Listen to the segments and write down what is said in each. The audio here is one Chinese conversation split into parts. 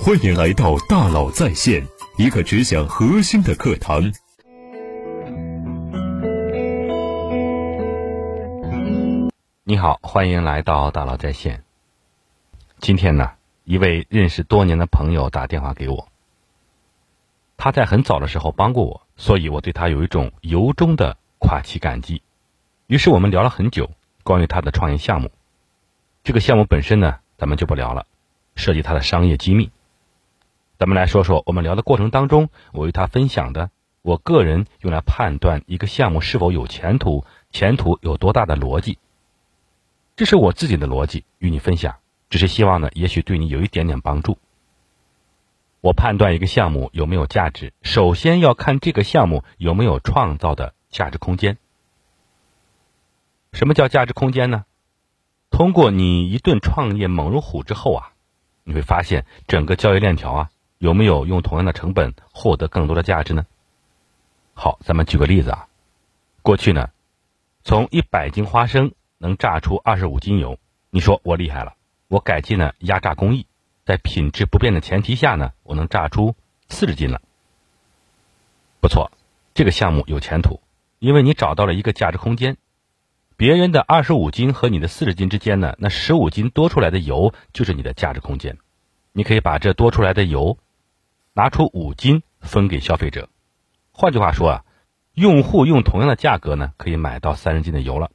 欢迎来到大佬在线，一个只讲核心的课堂。你好，欢迎来到大佬在线。今天呢，一位认识多年的朋友打电话给我，他在很早的时候帮过我，所以我对他有一种由衷的夸其感激。于是我们聊了很久，关于他的创业项目。这个项目本身呢，咱们就不聊了，涉及他的商业机密。咱们来说说我们聊的过程当中，我与他分享的我个人用来判断一个项目是否有前途、前途有多大的逻辑。这是我自己的逻辑，与你分享，只是希望呢，也许对你有一点点帮助。我判断一个项目有没有价值，首先要看这个项目有没有创造的价值空间。什么叫价值空间呢？通过你一顿创业猛如虎之后啊，你会发现整个交易链条啊。有没有用同样的成本获得更多的价值呢？好，咱们举个例子啊。过去呢，从一百斤花生能榨出二十五斤油，你说我厉害了。我改进了压榨工艺，在品质不变的前提下呢，我能榨出四十斤了。不错，这个项目有前途，因为你找到了一个价值空间。别人的二十五斤和你的四十斤之间呢，那十五斤多出来的油就是你的价值空间。你可以把这多出来的油。拿出五斤分给消费者，换句话说啊，用户用同样的价格呢，可以买到三十斤的油了，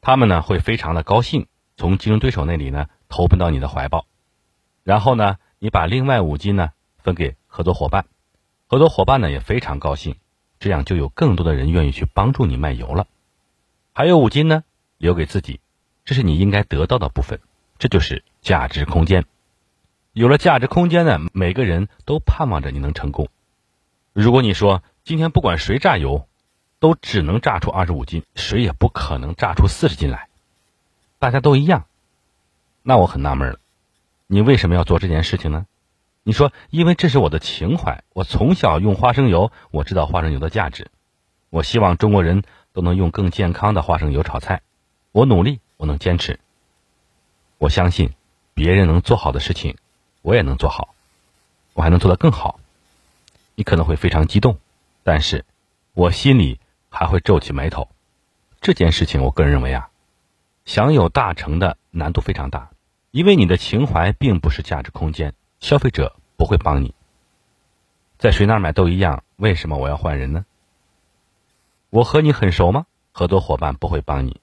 他们呢会非常的高兴，从竞争对手那里呢投奔到你的怀抱，然后呢，你把另外五斤呢分给合作伙伴，合作伙伴呢也非常高兴，这样就有更多的人愿意去帮助你卖油了，还有五斤呢留给自己，这是你应该得到的部分，这就是价值空间。有了价值空间呢，每个人都盼望着你能成功。如果你说今天不管谁榨油，都只能榨出二十五斤，谁也不可能榨出四十斤来，大家都一样，那我很纳闷了，你为什么要做这件事情呢？你说因为这是我的情怀，我从小用花生油，我知道花生油的价值，我希望中国人都能用更健康的花生油炒菜，我努力，我能坚持，我相信别人能做好的事情。我也能做好，我还能做得更好。你可能会非常激动，但是我心里还会皱起眉头。这件事情，我个人认为啊，想有大成的难度非常大，因为你的情怀并不是价值空间，消费者不会帮你。在谁那儿买都一样，为什么我要换人呢？我和你很熟吗？合作伙伴不会帮你。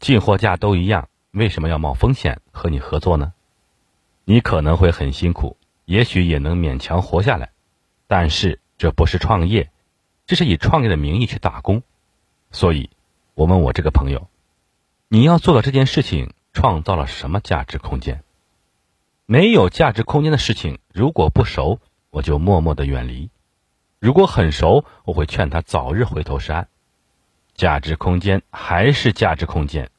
进货价都一样，为什么要冒风险和你合作呢？你可能会很辛苦，也许也能勉强活下来，但是这不是创业，这是以创业的名义去打工。所以，我问我这个朋友，你要做的这件事情创造了什么价值空间？没有价值空间的事情，如果不熟，我就默默的远离；如果很熟，我会劝他早日回头是岸。价值空间还是价值空间。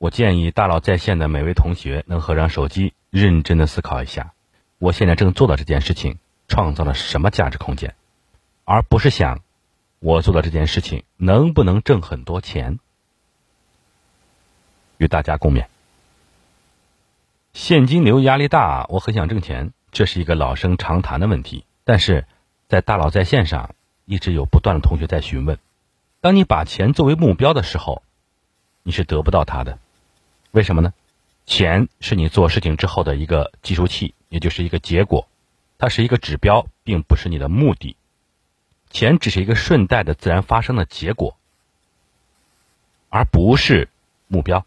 我建议大佬在线的每位同学能合上手机。认真的思考一下，我现在正做的这件事情创造了什么价值空间，而不是想我做的这件事情能不能挣很多钱。与大家共勉。现金流压力大，我很想挣钱，这是一个老生常谈的问题。但是在大佬在线上，一直有不断的同学在询问：当你把钱作为目标的时候，你是得不到它的，为什么呢？钱是你做事情之后的一个计数器，也就是一个结果，它是一个指标，并不是你的目的。钱只是一个顺带的自然发生的结果，而不是目标。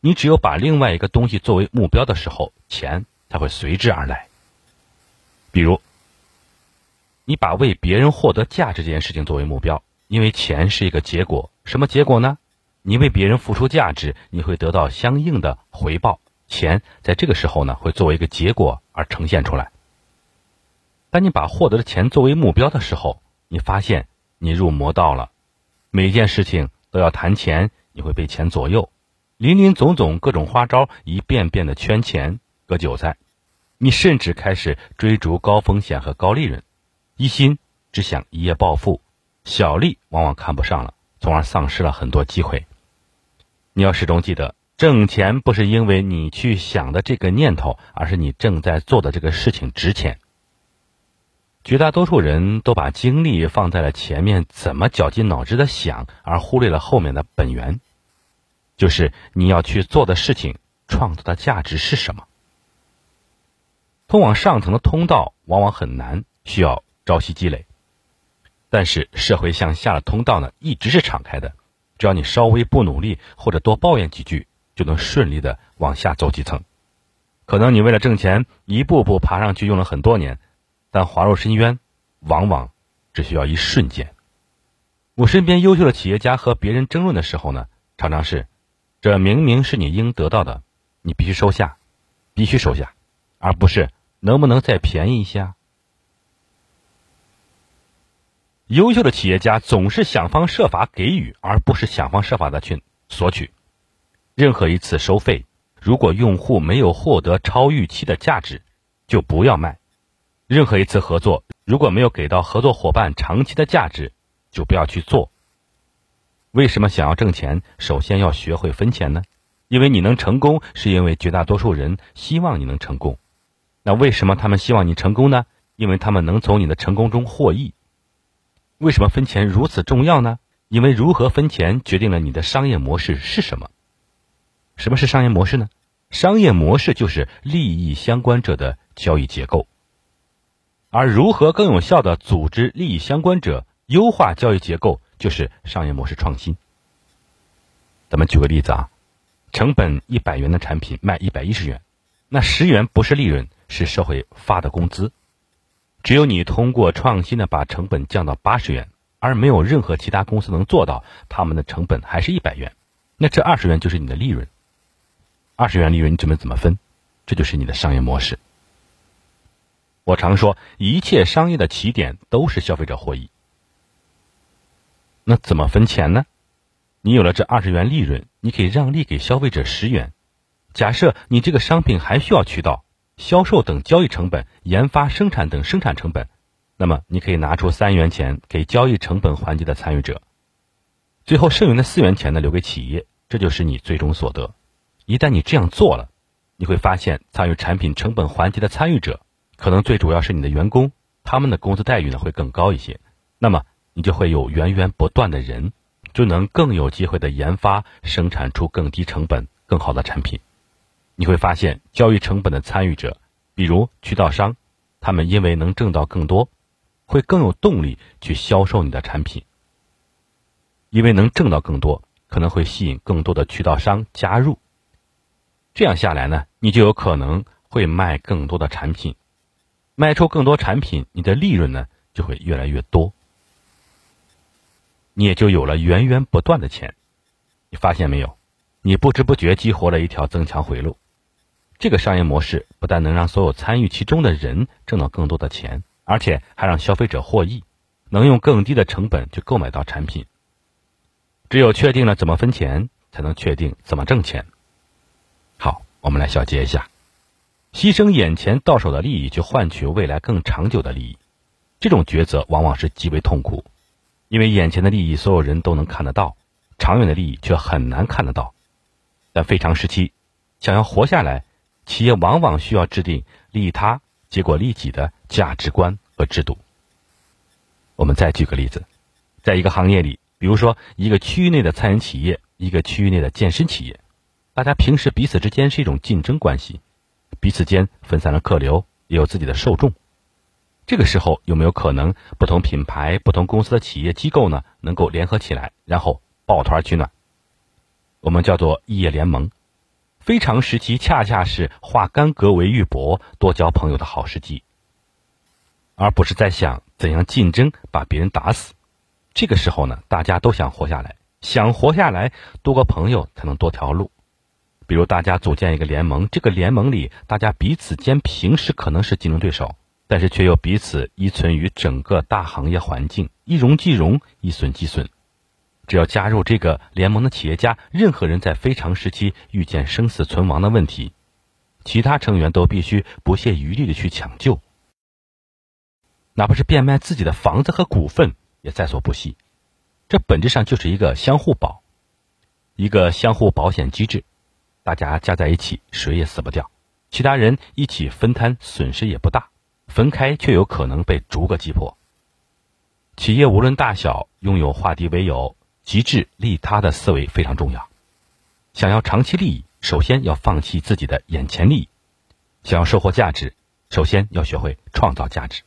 你只有把另外一个东西作为目标的时候，钱才会随之而来。比如，你把为别人获得价值这件事情作为目标，因为钱是一个结果，什么结果呢？你为别人付出价值，你会得到相应的回报。钱在这个时候呢，会作为一个结果而呈现出来。当你把获得的钱作为目标的时候，你发现你入魔道了。每件事情都要谈钱，你会被钱左右，林林总总各种花招，一遍遍的圈钱割韭菜。你甚至开始追逐高风险和高利润，一心只想一夜暴富，小利往往看不上了，从而丧失了很多机会。你要始终记得，挣钱不是因为你去想的这个念头，而是你正在做的这个事情值钱。绝大多数人都把精力放在了前面怎么绞尽脑汁的想，而忽略了后面的本源，就是你要去做的事情创造的价值是什么。通往上层的通道往往很难，需要朝夕积累。但是社会向下的通道呢，一直是敞开的，只要你稍微不努力或者多抱怨几句，就能顺利的往下走几层。可能你为了挣钱，一步步爬上去用了很多年，但滑入深渊，往往只需要一瞬间。我身边优秀的企业家和别人争论的时候呢，常常是，这明明是你应得到的，你必须收下，必须收下，而不是。能不能再便宜一些？优秀的企业家总是想方设法给予，而不是想方设法的去索取。任何一次收费，如果用户没有获得超预期的价值，就不要卖；任何一次合作，如果没有给到合作伙伴长期的价值，就不要去做。为什么想要挣钱，首先要学会分钱呢？因为你能成功，是因为绝大多数人希望你能成功。那为什么他们希望你成功呢？因为他们能从你的成功中获益。为什么分钱如此重要呢？因为如何分钱决定了你的商业模式是什么。什么是商业模式呢？商业模式就是利益相关者的交易结构。而如何更有效的组织利益相关者，优化交易结构，就是商业模式创新。咱们举个例子啊，成本一百元的产品卖一百一十元，那十元不是利润。是社会发的工资，只有你通过创新的把成本降到八十元，而没有任何其他公司能做到，他们的成本还是一百元，那这二十元就是你的利润。二十元利润你准备怎么分？这就是你的商业模式。我常说，一切商业的起点都是消费者获益。那怎么分钱呢？你有了这二十元利润，你可以让利给消费者十元。假设你这个商品还需要渠道。销售等交易成本、研发、生产等生产成本，那么你可以拿出三元钱给交易成本环节的参与者，最后剩余的四元钱呢留给企业，这就是你最终所得。一旦你这样做了，你会发现参与产品成本环节的参与者，可能最主要是你的员工，他们的工资待遇呢会更高一些。那么你就会有源源不断的人，就能更有机会的研发、生产出更低成本、更好的产品。你会发现，交易成本的参与者，比如渠道商，他们因为能挣到更多，会更有动力去销售你的产品。因为能挣到更多，可能会吸引更多的渠道商加入。这样下来呢，你就有可能会卖更多的产品，卖出更多产品，你的利润呢就会越来越多，你也就有了源源不断的钱。你发现没有？你不知不觉激活了一条增强回路。这个商业模式不但能让所有参与其中的人挣到更多的钱，而且还让消费者获益，能用更低的成本去购买到产品。只有确定了怎么分钱，才能确定怎么挣钱。好，我们来小结一下：牺牲眼前到手的利益，去换取未来更长久的利益，这种抉择往往是极为痛苦，因为眼前的利益所有人都能看得到，长远的利益却很难看得到。但非常时期，想要活下来。企业往往需要制定利他结果利己的价值观和制度。我们再举个例子，在一个行业里，比如说一个区域内的餐饮企业，一个区域内的健身企业，大家平时彼此之间是一种竞争关系，彼此间分散了客流，也有自己的受众。这个时候有没有可能不同品牌、不同公司的企业机构呢，能够联合起来，然后抱团取暖？我们叫做异业联盟。非常时期，恰恰是化干戈为玉帛、多交朋友的好时机，而不是在想怎样竞争把别人打死。这个时候呢，大家都想活下来，想活下来，多个朋友才能多条路。比如，大家组建一个联盟，这个联盟里，大家彼此间平时可能是竞争对手，但是却又彼此依存于整个大行业环境，一荣即荣，一损即损。只要加入这个联盟的企业家，任何人在非常时期遇见生死存亡的问题，其他成员都必须不懈余力的去抢救，哪怕是变卖自己的房子和股份也在所不惜。这本质上就是一个相互保，一个相互保险机制。大家加在一起，谁也死不掉；其他人一起分摊，损失也不大；分开却有可能被逐个击破。企业无论大小，拥有化敌为友、极致利他的思维非常重要。想要长期利益，首先要放弃自己的眼前利益；想要收获价值，首先要学会创造价值；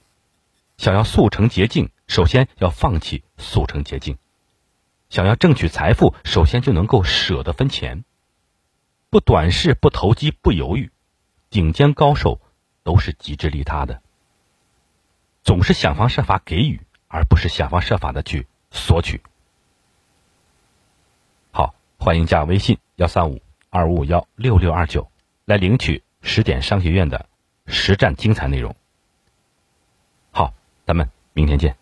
想要速成捷径，首先要放弃速成捷径；想要争取财富，首先就能够舍得分钱。不短视，不投机，不犹豫，顶尖高手都是极致利他的，总是想方设法给予。而不是想方设法的去索取。欢迎加微信幺三五二五五幺六六二九来领取十点商学院的实战精彩内容。好，咱们明天见。